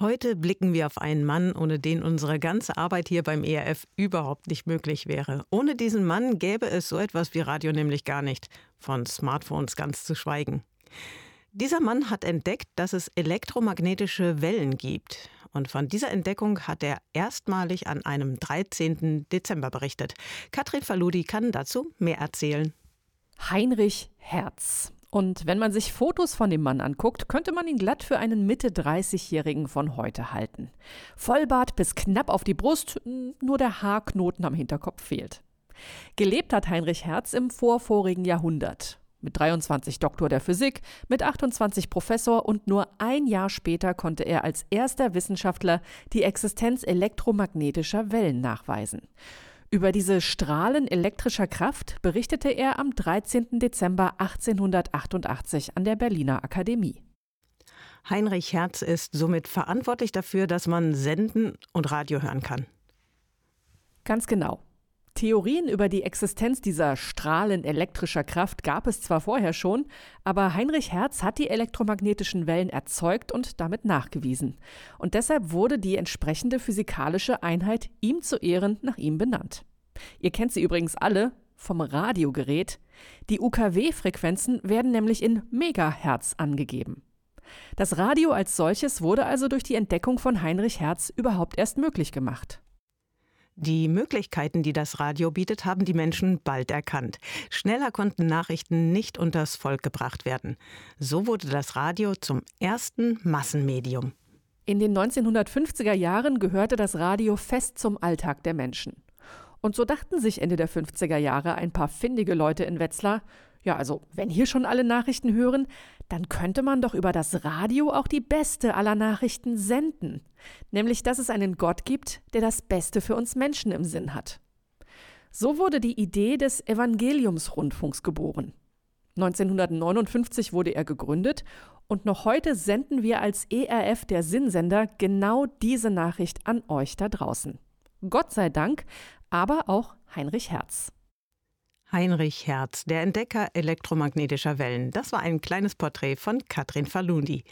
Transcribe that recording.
Heute blicken wir auf einen Mann, ohne den unsere ganze Arbeit hier beim ERF überhaupt nicht möglich wäre. Ohne diesen Mann gäbe es so etwas wie Radio nämlich gar nicht, von Smartphones ganz zu schweigen. Dieser Mann hat entdeckt, dass es elektromagnetische Wellen gibt. Und von dieser Entdeckung hat er erstmalig an einem 13. Dezember berichtet. Katrin Faludi kann dazu mehr erzählen. Heinrich Herz. Und wenn man sich Fotos von dem Mann anguckt, könnte man ihn glatt für einen Mitte 30-Jährigen von heute halten. Vollbart bis knapp auf die Brust, nur der Haarknoten am Hinterkopf fehlt. Gelebt hat Heinrich Herz im vorvorigen Jahrhundert. Mit 23 Doktor der Physik, mit 28 Professor und nur ein Jahr später konnte er als erster Wissenschaftler die Existenz elektromagnetischer Wellen nachweisen. Über diese Strahlen elektrischer Kraft berichtete er am 13. Dezember 1888 an der Berliner Akademie. Heinrich Herz ist somit verantwortlich dafür, dass man senden und Radio hören kann. Ganz genau. Theorien über die Existenz dieser Strahlen elektrischer Kraft gab es zwar vorher schon, aber Heinrich Hertz hat die elektromagnetischen Wellen erzeugt und damit nachgewiesen. Und deshalb wurde die entsprechende physikalische Einheit ihm zu Ehren nach ihm benannt. Ihr kennt sie übrigens alle vom Radiogerät. Die UKW-Frequenzen werden nämlich in Megahertz angegeben. Das Radio als solches wurde also durch die Entdeckung von Heinrich Hertz überhaupt erst möglich gemacht. Die Möglichkeiten, die das Radio bietet, haben die Menschen bald erkannt. Schneller konnten Nachrichten nicht unters Volk gebracht werden. So wurde das Radio zum ersten Massenmedium. In den 1950er Jahren gehörte das Radio fest zum Alltag der Menschen. Und so dachten sich Ende der 50er Jahre ein paar findige Leute in Wetzlar, ja, also wenn hier schon alle Nachrichten hören, dann könnte man doch über das Radio auch die beste aller Nachrichten senden. Nämlich, dass es einen Gott gibt, der das Beste für uns Menschen im Sinn hat. So wurde die Idee des Evangeliumsrundfunks geboren. 1959 wurde er gegründet und noch heute senden wir als ERF der Sinnsender genau diese Nachricht an euch da draußen. Gott sei Dank, aber auch Heinrich Herz. Heinrich Herz, der Entdecker elektromagnetischer Wellen. Das war ein kleines Porträt von Katrin Falundi.